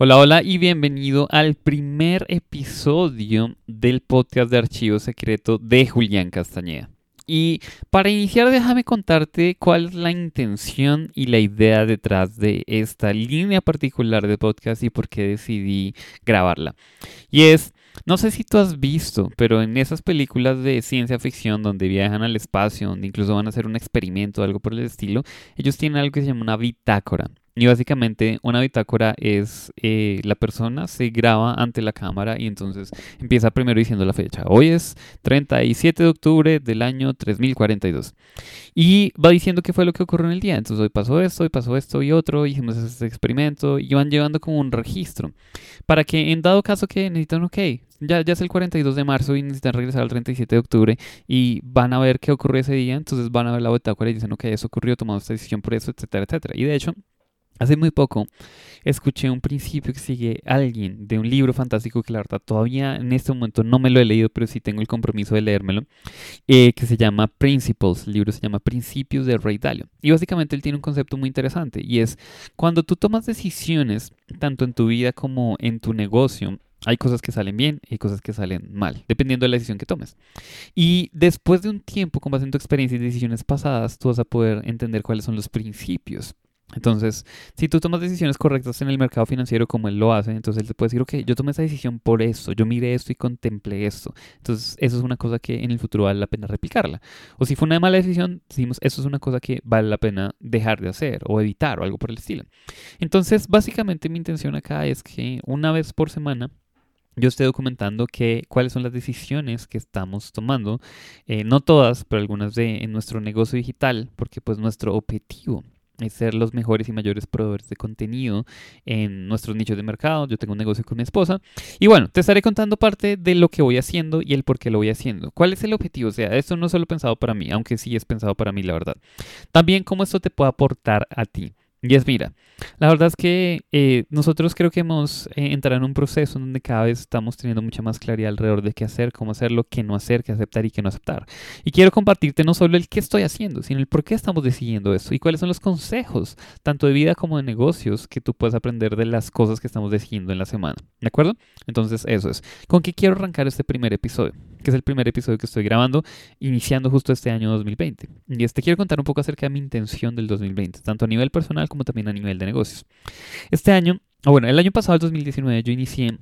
Hola, hola y bienvenido al primer episodio del podcast de Archivo Secreto de Julián Castañeda. Y para iniciar, déjame contarte cuál es la intención y la idea detrás de esta línea particular de podcast y por qué decidí grabarla. Y es, no sé si tú has visto, pero en esas películas de ciencia ficción donde viajan al espacio, donde incluso van a hacer un experimento o algo por el estilo, ellos tienen algo que se llama una bitácora. Y básicamente una bitácora es eh, la persona se graba ante la cámara y entonces empieza primero diciendo la fecha. Hoy es 37 de octubre del año 3042. Y va diciendo qué fue lo que ocurrió en el día. Entonces hoy pasó esto, hoy pasó esto y otro, hicimos este experimento y van llevando como un registro. Para que en dado caso que necesitan, ok, ya, ya es el 42 de marzo y necesitan regresar al 37 de octubre y van a ver qué ocurrió ese día, entonces van a ver la bitácora y dicen, ok, eso ocurrió, tomamos esta decisión por eso, etcétera, etcétera. Y de hecho, Hace muy poco escuché un principio que sigue alguien de un libro fantástico que la verdad todavía en este momento no me lo he leído, pero sí tengo el compromiso de leérmelo, eh, que se llama Principles. El libro se llama Principios de Ray Dalio. Y básicamente él tiene un concepto muy interesante y es cuando tú tomas decisiones, tanto en tu vida como en tu negocio, hay cosas que salen bien y cosas que salen mal, dependiendo de la decisión que tomes. Y después de un tiempo, con base en tu experiencia y decisiones pasadas, tú vas a poder entender cuáles son los principios entonces, si tú tomas decisiones correctas en el mercado financiero como él lo hace, entonces él te puede decir, ok, yo tomé esa decisión por eso, yo miré esto y contemplé esto. Entonces, eso es una cosa que en el futuro vale la pena replicarla. O si fue una mala decisión, decimos, eso es una cosa que vale la pena dejar de hacer o evitar o algo por el estilo. Entonces, básicamente mi intención acá es que una vez por semana yo esté documentando que, cuáles son las decisiones que estamos tomando, eh, no todas, pero algunas de en nuestro negocio digital, porque pues nuestro objetivo es ser los mejores y mayores proveedores de contenido en nuestros nichos de mercado. Yo tengo un negocio con mi esposa. Y bueno, te estaré contando parte de lo que voy haciendo y el por qué lo voy haciendo. ¿Cuál es el objetivo? O sea, esto no es solo pensado para mí, aunque sí es pensado para mí, la verdad. También cómo esto te puede aportar a ti. Y es, mira, la verdad es que eh, nosotros creo que hemos eh, entrado en un proceso donde cada vez estamos teniendo mucha más claridad alrededor de qué hacer, cómo hacerlo, qué no hacer, qué aceptar y qué no aceptar. Y quiero compartirte no solo el qué estoy haciendo, sino el por qué estamos decidiendo esto y cuáles son los consejos, tanto de vida como de negocios, que tú puedes aprender de las cosas que estamos decidiendo en la semana. ¿De acuerdo? Entonces, eso es. ¿Con qué quiero arrancar este primer episodio? Que es el primer episodio que estoy grabando, iniciando justo este año 2020. Y este quiero contar un poco acerca de mi intención del 2020, tanto a nivel personal como también a nivel de negocios. Este año, o bueno, el año pasado, el 2019, yo inicié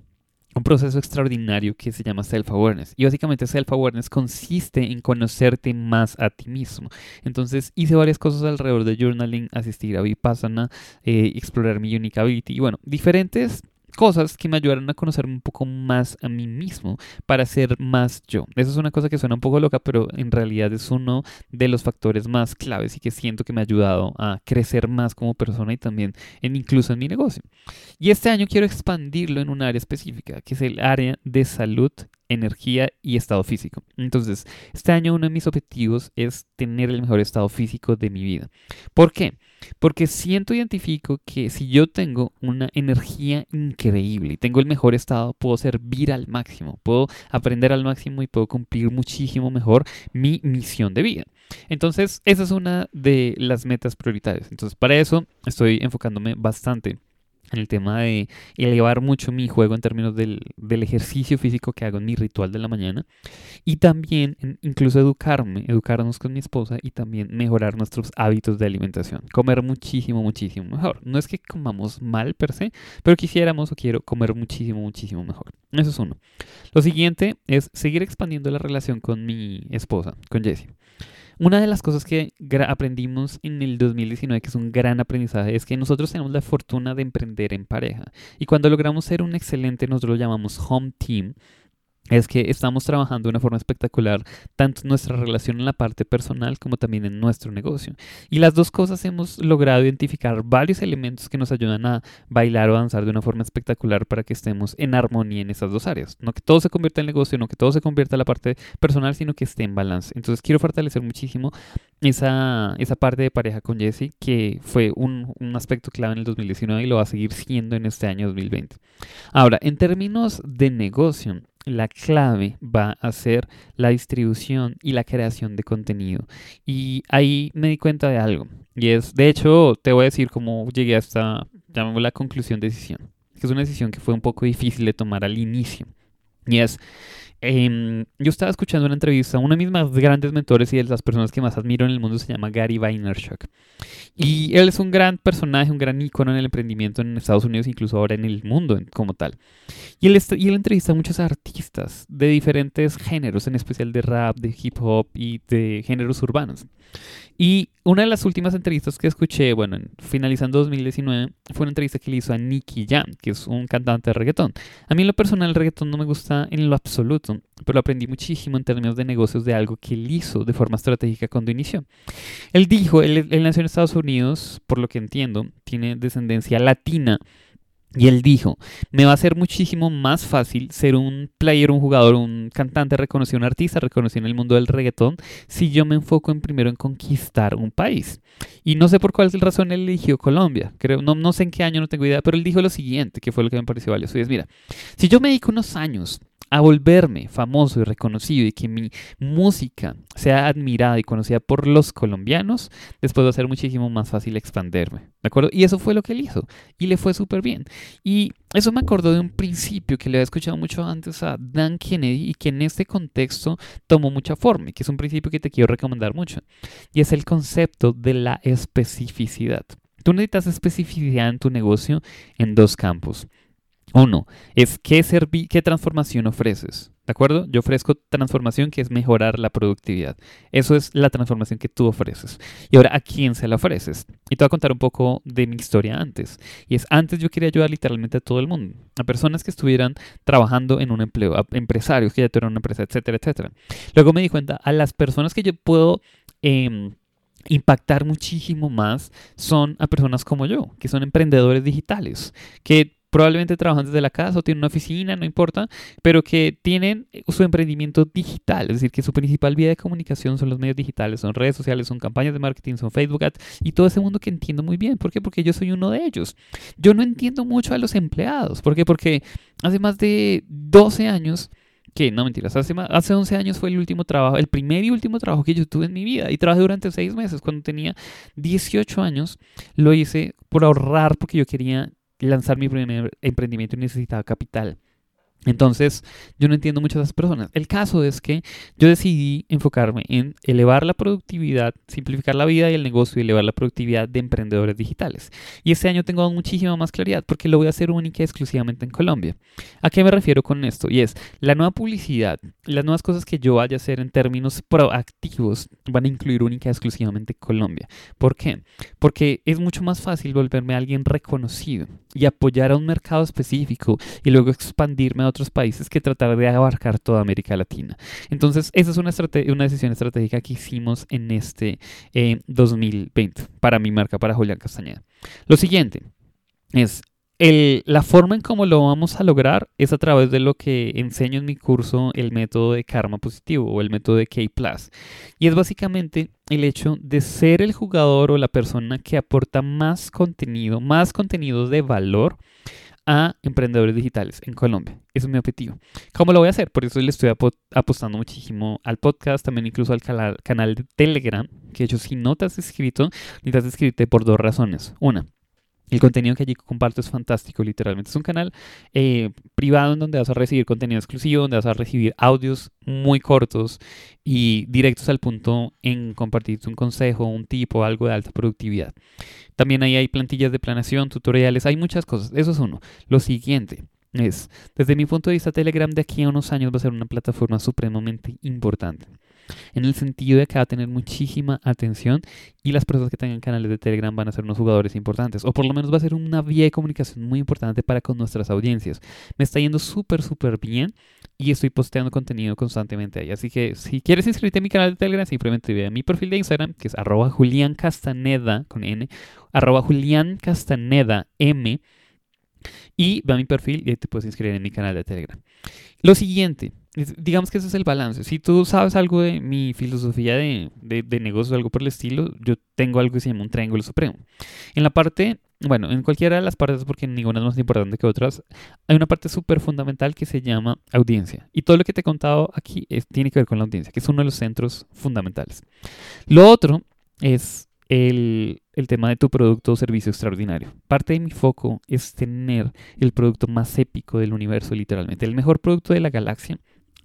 un proceso extraordinario que se llama self-awareness. Y básicamente self-awareness consiste en conocerte más a ti mismo. Entonces hice varias cosas alrededor de journaling, asistir a Vipassana, eh, explorar mi unique ability y bueno, diferentes cosas que me ayudaron a conocerme un poco más a mí mismo para ser más yo. Eso es una cosa que suena un poco loca, pero en realidad es uno de los factores más claves y que siento que me ha ayudado a crecer más como persona y también en, incluso en mi negocio. Y este año quiero expandirlo en un área específica, que es el área de salud energía y estado físico. Entonces, este año uno de mis objetivos es tener el mejor estado físico de mi vida. ¿Por qué? Porque siento, identifico que si yo tengo una energía increíble y tengo el mejor estado, puedo servir al máximo, puedo aprender al máximo y puedo cumplir muchísimo mejor mi misión de vida. Entonces, esa es una de las metas prioritarias. Entonces, para eso estoy enfocándome bastante el tema de elevar mucho mi juego en términos del, ejercicio físico que hago en mi ritual de la mañana y también incluso educarme, educarnos con mi esposa y también mejorar nuestros hábitos de alimentación, comer muchísimo, muchísimo mejor. No es que comamos mal per se, pero quisiéramos o quiero comer muchísimo, muchísimo mejor. Eso es uno. Lo siguiente es seguir expandiendo la relación con mi esposa, con Jessie. Una de las cosas que aprendimos en el 2019, que es un gran aprendizaje, es que nosotros tenemos la fortuna de emprender en pareja. Y cuando logramos ser un excelente, nosotros lo llamamos home team, es que estamos trabajando de una forma espectacular tanto nuestra relación en la parte personal como también en nuestro negocio. Y las dos cosas hemos logrado identificar varios elementos que nos ayudan a bailar o danzar de una forma espectacular para que estemos en armonía en esas dos áreas. No que todo se convierta en negocio, no que todo se convierta en la parte personal, sino que esté en balance. Entonces quiero fortalecer muchísimo esa, esa parte de pareja con Jesse, que fue un, un aspecto clave en el 2019 y lo va a seguir siendo en este año 2020. Ahora, en términos de negocio, la clave va a ser la distribución y la creación de contenido. Y ahí me di cuenta de algo. Y es, de hecho, te voy a decir cómo llegué a esta, llamémosla conclusión decisión. que es una decisión que fue un poco difícil de tomar al inicio. Y es, em, yo estaba escuchando una entrevista, una de mis más grandes mentores y de las personas que más admiro en el mundo se llama Gary Vaynerchuk. Y él es un gran personaje, un gran ícono en el emprendimiento en Estados Unidos, incluso ahora en el mundo como tal. Y él, y él entrevista a muchos artistas de diferentes géneros, en especial de rap, de hip hop y de géneros urbanos. Y una de las últimas entrevistas que escuché, bueno, finalizando 2019, fue una entrevista que le hizo a Nicky Jam, que es un cantante de reggaetón. A mí en lo personal el reggaetón no me gusta en lo absoluto, pero aprendí muchísimo en términos de negocios de algo que él hizo de forma estratégica cuando inició. Él dijo, él, él nació en Estados Unidos, por lo que entiendo, tiene descendencia latina y él dijo, me va a ser muchísimo más fácil ser un player, un jugador, un cantante reconocido, un artista reconocido en el mundo del reggaetón si yo me enfoco en primero en conquistar un país. Y no sé por cuál razón él eligió Colombia, creo, no, no sé en qué año, no tengo idea, pero él dijo lo siguiente, que fue lo que me pareció valioso. Y es, mira, si yo me dedico unos años a volverme famoso y reconocido y que mi música sea admirada y conocida por los colombianos, después va a ser muchísimo más fácil expanderme. ¿De acuerdo? Y eso fue lo que él hizo. Y le fue súper bien. Y eso me acordó de un principio que le había escuchado mucho antes a Dan Kennedy y que en este contexto tomó mucha forma y que es un principio que te quiero recomendar mucho. Y es el concepto de la especificidad. Tú necesitas especificidad en tu negocio en dos campos. Uno, es qué, qué transformación ofreces. ¿De acuerdo? Yo ofrezco transformación que es mejorar la productividad. Eso es la transformación que tú ofreces. Y ahora, ¿a quién se la ofreces? Y te voy a contar un poco de mi historia antes. Y es, antes yo quería ayudar literalmente a todo el mundo. A personas que estuvieran trabajando en un empleo, a empresarios que ya tuvieran una empresa, etcétera, etcétera. Luego me di cuenta, a las personas que yo puedo... Em, impactar muchísimo más son a personas como yo, que son emprendedores digitales, que probablemente trabajan desde la casa o tienen una oficina, no importa, pero que tienen su emprendimiento digital, es decir, que su principal vía de comunicación son los medios digitales, son redes sociales, son campañas de marketing, son Facebook Ads y todo ese mundo que entiendo muy bien. ¿Por qué? Porque yo soy uno de ellos. Yo no entiendo mucho a los empleados. ¿Por qué? Porque hace más de 12 años que no mentiras, hace, hace 11 años fue el último trabajo, el primer y último trabajo que yo tuve en mi vida y trabajé durante 6 meses. Cuando tenía 18 años lo hice por ahorrar porque yo quería lanzar mi primer emprendimiento necesitaba capital. Entonces, yo no entiendo muchas esas personas. El caso es que yo decidí enfocarme en elevar la productividad, simplificar la vida y el negocio y elevar la productividad de emprendedores digitales. Y este año tengo muchísima más claridad porque lo voy a hacer única y exclusivamente en Colombia. ¿A qué me refiero con esto? Y es la nueva publicidad, las nuevas cosas que yo vaya a hacer en términos proactivos van a incluir única y exclusivamente Colombia. ¿Por qué? Porque es mucho más fácil volverme a alguien reconocido y apoyar a un mercado específico y luego expandirme a otros países que tratar de abarcar toda América Latina. Entonces, esa es una, una decisión estratégica que hicimos en este 2020 eh, para mi marca, para Julián Castañeda. Lo siguiente es el, la forma en cómo lo vamos a lograr es a través de lo que enseño en mi curso, el método de karma positivo o el método de K ⁇ Y es básicamente el hecho de ser el jugador o la persona que aporta más contenido, más contenido de valor a emprendedores digitales en Colombia. Ese es mi objetivo. ¿Cómo lo voy a hacer? Por eso le estoy apostando muchísimo al podcast, también incluso al canal de Telegram, que de hecho si no te has inscrito, necesitas inscribirte por dos razones. Una, el contenido que allí comparto es fantástico, literalmente. Es un canal eh, privado en donde vas a recibir contenido exclusivo, donde vas a recibir audios muy cortos y directos al punto en compartirte un consejo, un tipo, algo de alta productividad. También ahí hay plantillas de planeación, tutoriales, hay muchas cosas. Eso es uno. Lo siguiente es, desde mi punto de vista, Telegram de aquí a unos años va a ser una plataforma supremamente importante en el sentido de que va a tener muchísima atención y las personas que tengan canales de Telegram van a ser unos jugadores importantes, o por lo menos va a ser una vía de comunicación muy importante para con nuestras audiencias. Me está yendo súper, súper bien y estoy posteando contenido constantemente ahí. Así que si quieres inscribirte a mi canal de Telegram, simplemente ve a mi perfil de Instagram, que es arroba Julián con N, arroba Julián M, y ve a mi perfil y ahí te puedes inscribir en mi canal de Telegram. Lo siguiente, digamos que ese es el balance. Si tú sabes algo de mi filosofía de, de, de negocio, algo por el estilo, yo tengo algo que se llama un triángulo supremo. En la parte, bueno, en cualquiera de las partes, porque ninguna es más importante que otras, hay una parte súper fundamental que se llama audiencia. Y todo lo que te he contado aquí es, tiene que ver con la audiencia, que es uno de los centros fundamentales. Lo otro es el, el, tema de tu producto o servicio extraordinario. Parte de mi foco es tener el producto más épico del universo, literalmente, el mejor producto de la galaxia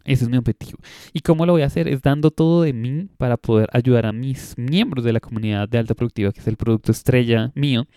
ese es mi objetivo. ¿Y cómo lo voy a hacer? Es dando todo de mí para poder ayudar a mis miembros de la comunidad de alta productiva, que es el producto estrella mío,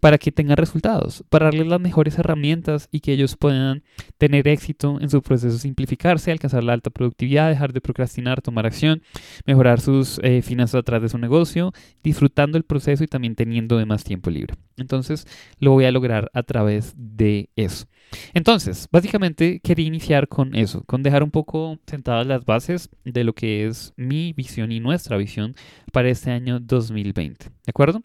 para que tengan resultados, para darles las mejores herramientas y que ellos puedan tener éxito en su proceso, simplificarse, alcanzar la alta productividad, dejar de procrastinar, tomar acción, mejorar sus eh, finanzas atrás de su negocio, disfrutando el proceso y también teniendo más tiempo libre. Entonces, lo voy a lograr a través de eso. Entonces, básicamente quería iniciar con eso, con dejar un poco sentadas las bases de lo que es mi visión y nuestra visión para este año 2020. ¿De acuerdo?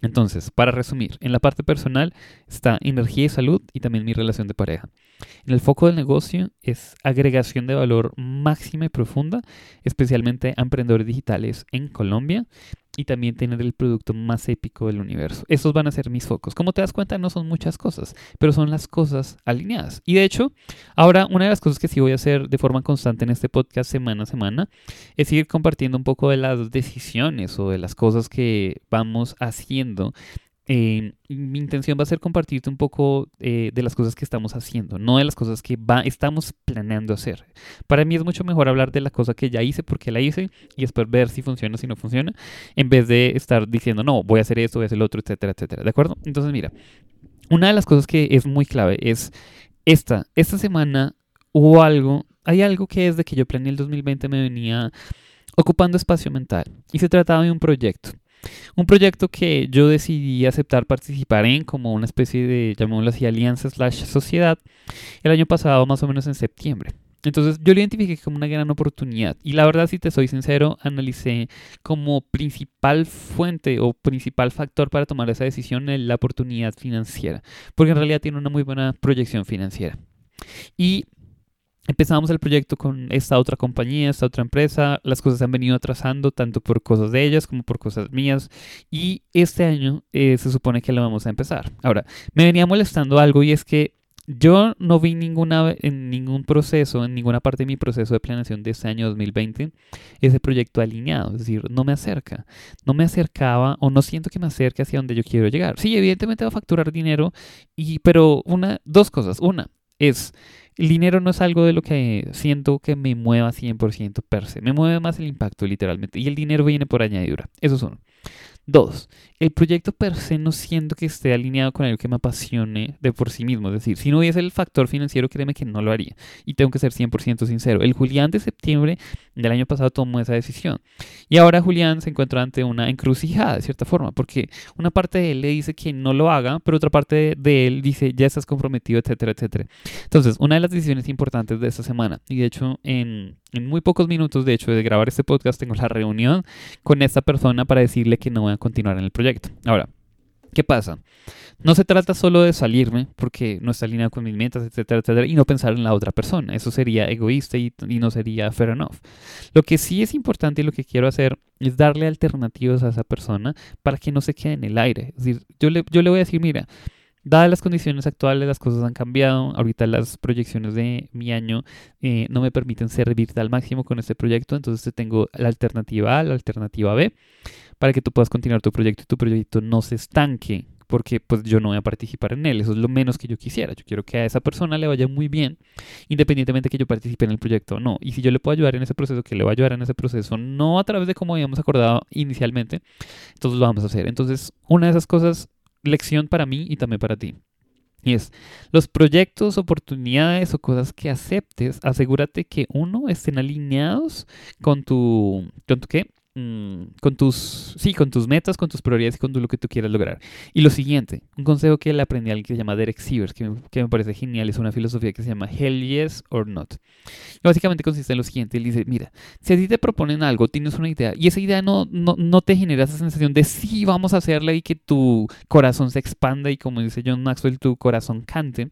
Entonces, para resumir, en la parte personal está energía y salud y también mi relación de pareja. En el foco del negocio es agregación de valor máxima y profunda, especialmente a emprendedores digitales en Colombia y también tener el producto más épico del universo. Esos van a ser mis focos. Como te das cuenta, no son muchas cosas, pero son las cosas alineadas. Y de hecho, ahora una de las cosas que sí voy a hacer de forma constante en este podcast semana a semana es seguir compartiendo un poco de las decisiones o de las cosas que vamos haciendo eh, mi intención va a ser compartirte un poco eh, de las cosas que estamos haciendo, no de las cosas que va, estamos planeando hacer. Para mí es mucho mejor hablar de la cosa que ya hice, porque la hice, y después ver si funciona o si no funciona, en vez de estar diciendo, no, voy a hacer esto, voy a hacer lo otro, etcétera, etcétera. ¿De acuerdo? Entonces, mira, una de las cosas que es muy clave es esta. Esta semana hubo algo, hay algo que desde que yo planeé el 2020 me venía ocupando espacio mental, y se trataba de un proyecto. Un proyecto que yo decidí aceptar participar en como una especie de, llamémoslo así, alianza slash sociedad el año pasado, más o menos en septiembre. Entonces yo lo identifiqué como una gran oportunidad y la verdad, si te soy sincero, analicé como principal fuente o principal factor para tomar esa decisión la oportunidad financiera, porque en realidad tiene una muy buena proyección financiera. Y Empezamos el proyecto con esta otra compañía, esta otra empresa. Las cosas se han venido atrasando tanto por cosas de ellas como por cosas mías. Y este año eh, se supone que lo vamos a empezar. Ahora, me venía molestando algo y es que yo no vi ninguna, en ningún proceso, en ninguna parte de mi proceso de planeación de este año 2020, ese proyecto alineado. Es decir, no me acerca. No me acercaba o no siento que me acerque hacia donde yo quiero llegar. Sí, evidentemente va a facturar dinero, y, pero una, dos cosas. Una es el dinero no es algo de lo que siento que me mueva 100% per se. Me mueve más el impacto, literalmente. Y el dinero viene por añadidura. Eso es uno. Dos, el proyecto per se no siento que esté alineado con algo que me apasione de por sí mismo. Es decir, si no hubiese el factor financiero, créeme que no lo haría. Y tengo que ser 100% sincero. El Julián de septiembre del año pasado tomó esa decisión. Y ahora Julián se encuentra ante una encrucijada, de cierta forma, porque una parte de él le dice que no lo haga, pero otra parte de él dice, ya estás comprometido, etcétera, etcétera. Entonces, una de las decisiones importantes de esta semana, y de hecho en en muy pocos minutos, de hecho, de grabar este podcast, tengo la reunión con esta persona para decirle que no voy a continuar en el proyecto. Ahora, ¿qué pasa? No se trata solo de salirme, porque no está alineado con mis metas, etcétera, etcétera, y no pensar en la otra persona. Eso sería egoísta y, no sería fair enough. Lo que sí es importante y lo que quiero hacer es darle alternativas a esa persona para que no se quede en el aire. Es decir, yo le, yo le voy a decir, mira, Dadas las condiciones actuales, las cosas han cambiado. Ahorita las proyecciones de mi año eh, no me permiten servirte al máximo con este proyecto. Entonces te tengo la alternativa A, la alternativa B, para que tú puedas continuar tu proyecto y tu proyecto no se estanque. Porque pues yo no voy a participar en él. Eso es lo menos que yo quisiera. Yo quiero que a esa persona le vaya muy bien, independientemente de que yo participe en el proyecto o no. Y si yo le puedo ayudar en ese proceso, que le va a ayudar en ese proceso, no a través de como habíamos acordado inicialmente, entonces lo vamos a hacer. Entonces, una de esas cosas lección para mí y también para ti. Y es, los proyectos, oportunidades o cosas que aceptes, asegúrate que uno estén alineados con tu, con tu qué? Mm, con tus, sí, con tus metas, con tus prioridades y con lo que tú quieras lograr. Y lo siguiente, un consejo que le aprendí a alguien que se llama Derek Sivers, que que me parece genial, es una filosofía que se llama Hell Yes or Not. Y básicamente consiste en lo siguiente, él dice, mira, si a ti te proponen algo, tienes una idea, y esa idea no, no, no te genera esa sensación de sí, vamos a hacerla y que tu corazón se expanda y como dice John Maxwell, tu corazón cante,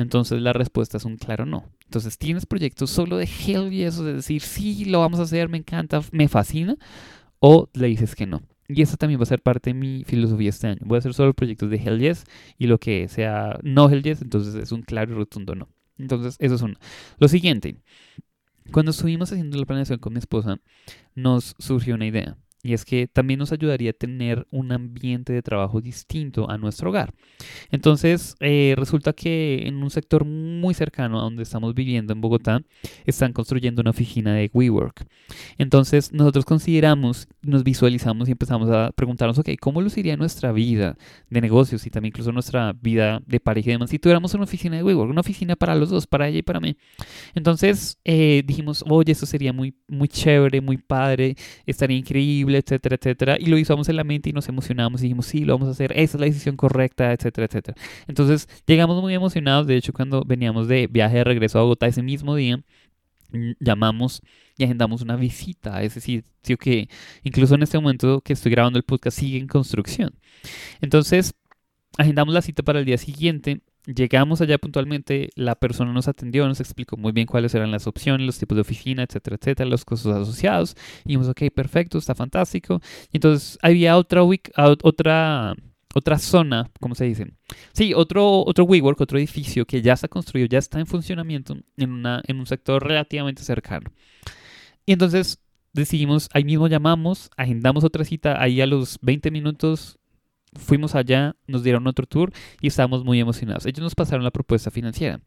entonces la respuesta es un claro no. Entonces tienes proyectos solo de hell y eso de decir, sí, lo vamos a hacer, me encanta, me fascina, o le dices que no. Y eso también va a ser parte de mi filosofía este año. Voy a hacer solo proyectos de Hell Yes y lo que sea no Hell Yes, entonces es un claro y rotundo no. Entonces, eso es uno. Lo siguiente, cuando estuvimos haciendo la planeación con mi esposa, nos surgió una idea. Y es que también nos ayudaría a tener un ambiente de trabajo distinto a nuestro hogar. Entonces, eh, resulta que en un sector muy cercano a donde estamos viviendo en Bogotá, están construyendo una oficina de WeWork. Entonces, nosotros consideramos, nos visualizamos y empezamos a preguntarnos, ok, ¿cómo luciría nuestra vida de negocios y también incluso nuestra vida de pareja y demás si tuviéramos una oficina de WeWork, una oficina para los dos, para ella y para mí? Entonces, eh, dijimos, oye, eso sería muy, muy chévere, muy padre, estaría increíble, etcétera, etcétera. Y lo visualizamos en la mente y nos emocionamos y dijimos, sí, lo vamos a hacer, esa es la decisión correcta, etcétera, etcétera. Entonces, llegamos muy emocionados. De hecho, cuando veníamos de viaje de regreso a Bogotá ese mismo día, mm, llamamos y agendamos una visita Es decir, sitio que incluso en este momento que estoy grabando el podcast sigue en construcción. Entonces, agendamos la cita para el día siguiente Llegamos allá puntualmente, la persona nos atendió, nos explicó muy bien cuáles eran las opciones, los tipos de oficina, etcétera, etcétera, los costos asociados. Y dijimos, ok, perfecto, está fantástico. Y entonces había otra, otra, otra zona, ¿cómo se dice? Sí, otro, otro WeWork, otro edificio que ya está construido, ya está en funcionamiento en, en un sector relativamente cercano. Y entonces decidimos, ahí mismo llamamos, agendamos otra cita, ahí a los 20 minutos fuimos allá, nos dieron otro tour y estábamos muy emocionados. Ellos nos pasaron la propuesta financiera.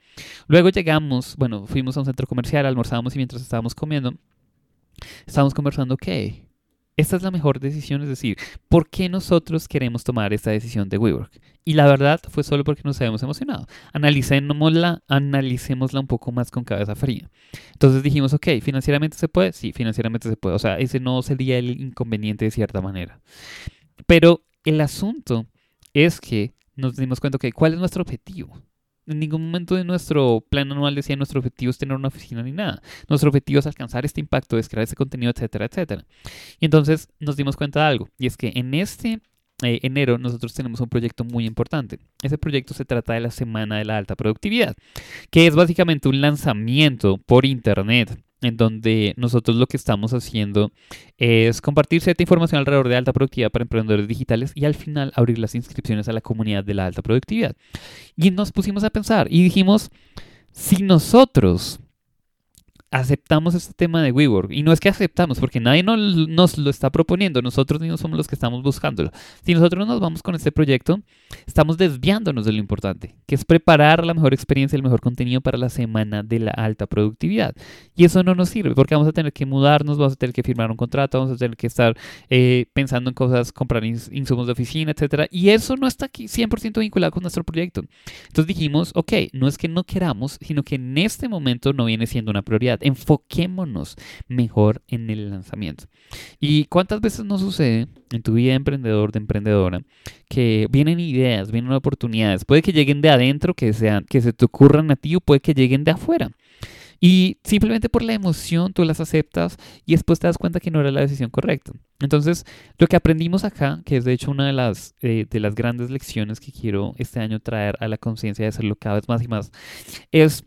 Luego llegamos, bueno, fuimos a un centro comercial, almorzábamos y mientras estábamos comiendo, estábamos conversando, ok, esta es la mejor decisión, es decir, ¿por qué nosotros queremos tomar esta decisión de WeWork? Y la verdad fue solo porque nos habíamos emocionado. Analicémosla, analicémosla un poco más con cabeza fría. Entonces dijimos, ok, ¿financieramente se puede? Sí, financieramente se puede. O sea, ese no sería el inconveniente de cierta manera. Pero el asunto es que nos dimos cuenta que cuál es nuestro objetivo. En ningún momento de nuestro plan anual decía nuestro objetivo es tener una oficina ni nada. Nuestro objetivo es alcanzar este impacto, es crear ese contenido, etcétera, etcétera. Y entonces nos dimos cuenta de algo, y es que en este eh, enero nosotros tenemos un proyecto muy importante. Ese proyecto se trata de la Semana de la Alta Productividad, que es básicamente un lanzamiento por Internet en donde nosotros lo que estamos haciendo es compartir cierta información alrededor de alta productividad para emprendedores digitales y al final abrir las inscripciones a la comunidad de la alta productividad. Y nos pusimos a pensar y dijimos, si nosotros aceptamos este tema de WeWork. Y no es que aceptamos, porque nadie nos, lo está proponiendo, nosotros mismos somos los que estamos buscándolo. Si nosotros nos vamos con este proyecto, estamos desviándonos de lo importante, que es preparar la mejor experiencia, el mejor contenido para la semana de la alta productividad. Y eso no nos sirve, porque vamos a tener que mudarnos, vamos a tener que firmar un contrato, vamos a tener que estar eh, pensando en cosas, comprar insumos de oficina, etc. Y eso no está aquí 100% vinculado con nuestro proyecto. Entonces dijimos, ok, no es que no queramos, sino que en este momento no viene siendo una prioridad enfoquémonos mejor en el lanzamiento. ¿Y cuántas veces nos sucede en tu vida de emprendedor, de emprendedora, que vienen ideas, vienen oportunidades? Puede que lleguen de adentro, que, sean, que se te ocurran a ti, o puede que lleguen de afuera. Y simplemente por la emoción tú las aceptas y después te das cuenta que no era la decisión correcta. Entonces, lo que aprendimos acá, que es de hecho una de las, eh, de las grandes lecciones que quiero este año traer a la conciencia de hacerlo cada vez más y más, es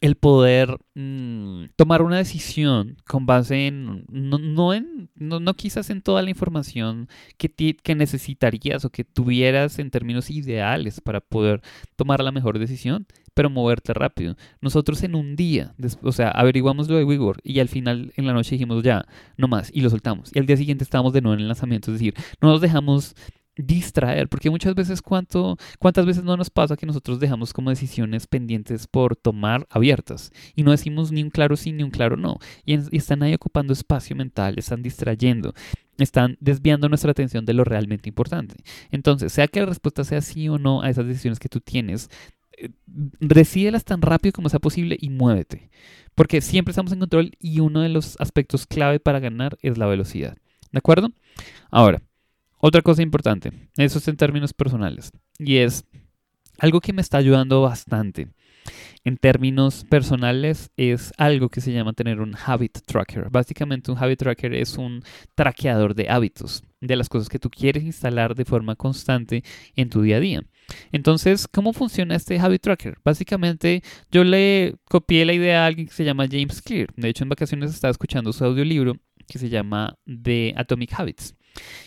el poder mm, tomar una decisión con base en, no, en, no, quizás en toda la información que, que necesitarías o que tuvieras en términos ideales para poder tomar la mejor decisión, pero moverte rápido. Nosotros en un día, o sea, averiguamos lo de WeWork y al final en la noche dijimos ya, no más, y lo soltamos. Y al día siguiente estábamos de nuevo en el lanzamiento, es decir, no nos dejamos distraer, porque muchas veces cuánto, cuántas veces no nos pasa que nosotros dejamos como decisiones pendientes por tomar abiertas y no decimos ni un claro sí ni un claro no y, están ahí ocupando espacio mental, están distrayendo, están desviando nuestra atención de lo realmente importante. Entonces, sea que la respuesta sea sí o no a esas decisiones que tú tienes, eh, decídelas tan rápido como sea posible y muévete, porque siempre estamos en control y uno de los aspectos clave para ganar es la velocidad. ¿De acuerdo? Ahora, otra cosa importante, eso es en términos personales, y es algo que me está ayudando bastante en términos personales es algo que se llama tener un habit tracker. Básicamente un habit tracker es un traqueador de hábitos, de las cosas que tú quieres instalar de forma constante en tu día a día. Entonces, ¿cómo funciona este habit tracker? Básicamente yo le copié la idea a alguien que se llama James Clear. De hecho, en vacaciones estaba escuchando su audiolibro que se llama The Atomic Habits.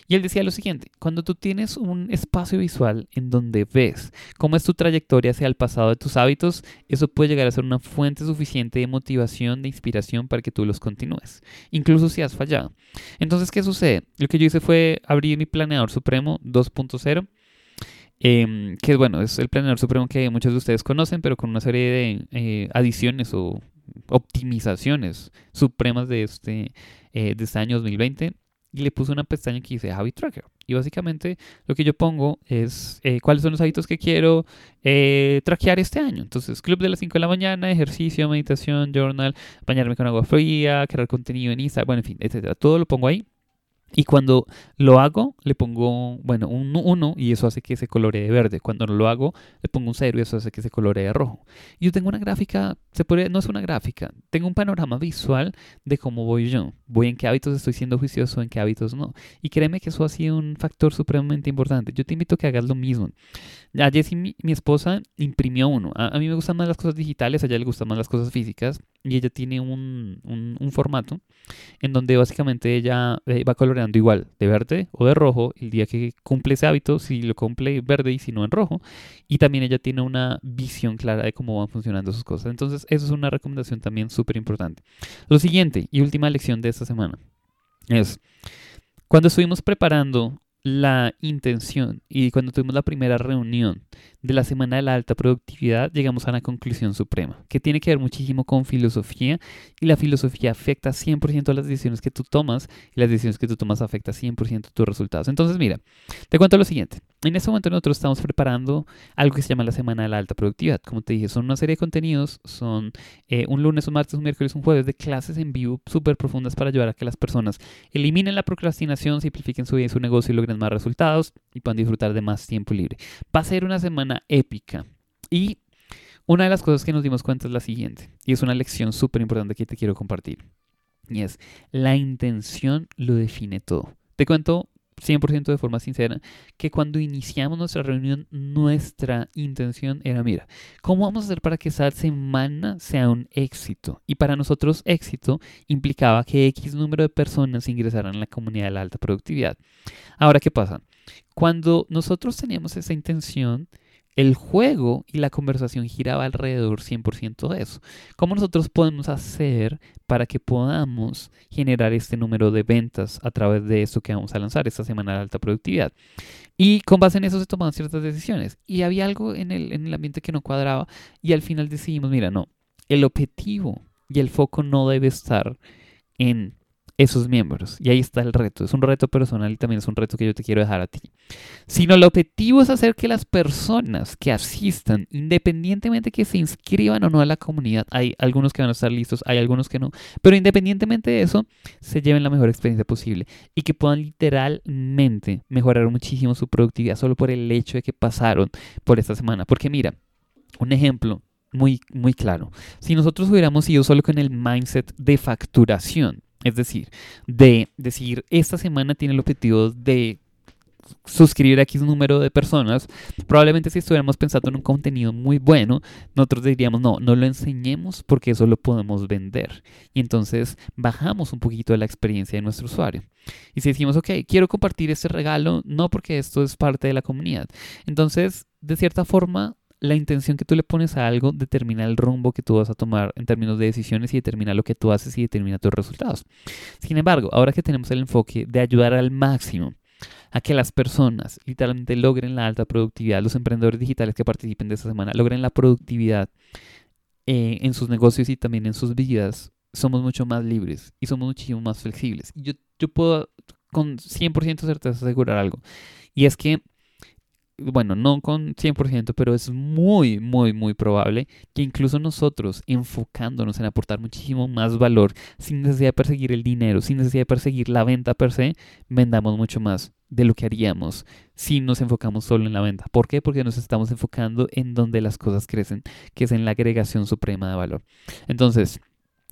Y él decía lo siguiente, cuando tú tienes un espacio visual en donde ves cómo es tu trayectoria hacia el pasado de tus hábitos, eso puede llegar a ser una fuente suficiente de motivación, de inspiración para que tú los continúes, incluso si has fallado. Entonces, ¿qué sucede? Lo que yo hice fue abrir mi planeador supremo 2.0 Em, que bueno, es el planeador supremo que muchos de ustedes conocen, pero con una serie de eh, adiciones o optimizaciones supremas de este, eh, de este año 2020. Y le puse una pestaña que dice Habit Tracker. Y básicamente lo que yo pongo es eh, cuáles son los hábitos que quiero traquear este año. Entonces, club de las 5 de la mañana, ejercicio, meditación, journal, bañarme con agua fría, crear contenido en Instagram, bueno, en fin, etcétera. Todo lo pongo ahí. Y cuando lo hago, le pongo, bueno, un 1 y eso hace que se coloree verde. Cuando no lo hago, le pongo un 0 y eso hace que se coloree rojo. Yo tengo una gráfica, se puede, no es una gráfica, tengo un panorama visual de cómo voy yo. Voy en qué hábitos estoy siendo juicioso, en qué hábitos no. Y créeme que eso ha sido un factor supremamente importante. Yo te invito a que hagas lo mismo. A Jessie, mi, esposa, imprimió uno. A, mí me gustan más las cosas digitales, a ella le gustan más las cosas físicas. Y ella tiene un, un, formato en donde básicamente ella eh, va igual, de verde o de rojo, el día que cumple ese hábito, si lo cumple verde y si no en rojo. Y también ella tiene una visión clara de cómo van funcionando sus cosas. Entonces, eso es una recomendación también súper importante. Lo siguiente y última lección de esta semana es, cuando estuvimos preparando la intención y cuando tuvimos la primera reunión de la semana de la alta productividad llegamos a una conclusión suprema que tiene que ver muchísimo con filosofía y la filosofía afecta 100% a las decisiones que tú tomas y las decisiones que tú tomas afecta 100% a tus resultados. Entonces mira, te cuento lo siguiente. En este momento nosotros estamos preparando algo que se llama la semana de la alta productividad. Como te dije, son una serie de contenidos, son eh, un lunes, un martes, un miércoles, un jueves de clases en vivo súper profundas para ayudar a que las personas eliminen la procrastinación, simplifiquen su vida y su negocio y logren más resultados y puedan disfrutar de más tiempo libre. Va a ser una semana épica. Y una de las cosas que nos dimos cuenta es la siguiente, y es una lección súper importante que te quiero compartir. Y es, la intención lo define todo. Te cuento 100% de forma sincera, que cuando iniciamos nuestra reunión, nuestra intención era, mira, ¿cómo vamos a hacer para que esa semana sea un éxito? Y para nosotros éxito implicaba que X número de personas ingresaran a la comunidad de la alta productividad. Ahora, ¿qué pasa? Cuando nosotros teníamos esa intención, el juego y la conversación giraba alrededor 100% de eso. ¿Cómo nosotros podemos hacer para que podamos generar este número de ventas a través de eso que vamos a lanzar esta semana de alta productividad? Y con base en eso se tomaban ciertas decisiones. Y había algo en el, en el ambiente que no cuadraba y al final decidimos, mira, no, el objetivo y el foco no debe estar en esos miembros. Y ahí está el reto. Es un reto personal y también es un reto que yo te quiero dejar a ti. Sino el objetivo es hacer que las personas que asistan, independientemente que se inscriban o no a la comunidad, hay algunos que van a estar listos, hay algunos que no, pero independientemente de eso, se lleven la mejor experiencia posible y que puedan literalmente mejorar muchísimo su productividad solo por el hecho de que pasaron por esta semana. Porque mira, un ejemplo muy, muy claro. Si nosotros hubiéramos ido solo con el mindset de facturación, es decir, de decir, esta semana tiene el objetivo de suscribir a X número de personas, probablemente si estuviéramos pensando en un contenido muy bueno, nosotros diríamos, no, no lo enseñemos porque eso lo podemos vender. Y entonces bajamos un poquito la experiencia de nuestro usuario. Y si decimos, ok, quiero compartir este regalo, no porque esto es parte de la comunidad. Entonces, de cierta forma, la intención que tú le pones a algo determina el rumbo que tú vas a tomar en términos de decisiones y determina lo que tú haces y determina tus resultados. Sin embargo, ahora que tenemos el enfoque de ayudar al máximo a que las personas literalmente logren la alta productividad, los emprendedores digitales que participen de esta semana logren la productividad eh, en sus negocios y también en sus vidas, somos mucho más libres y somos muchísimo más flexibles. Yo, yo puedo con 100% certeza asegurar algo. Y es que bueno, no con 100%, pero es muy, muy, muy probable que incluso nosotros, enfocándonos en aportar muchísimo más valor, sin necesidad de perseguir el dinero, sin necesidad de perseguir la venta per se, vendamos mucho más de lo que haríamos si nos enfocamos solo en la venta. ¿Por qué? Porque nos estamos enfocando en donde las cosas crecen, que es en la agregación suprema de valor. Entonces,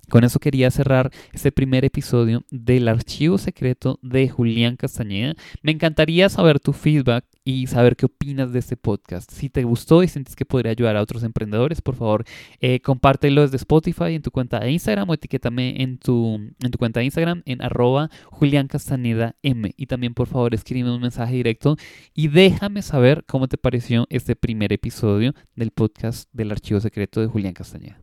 con eso quería cerrar este primer episodio del archivo secreto de Julián Castañeda. Me encantaría saber tu feedback y saber qué opinas de este podcast. Si te gustó y sientes que podría ayudar a otros emprendedores, por favor, eh, compártelo desde Spotify en tu cuenta de Instagram o etiquétame en tu, en tu cuenta de Instagram en arroba Julián Castaneda M. Y también, por favor, escríbeme un mensaje directo y déjame saber cómo te pareció este primer episodio del podcast del Archivo Secreto de Julián Castañeda.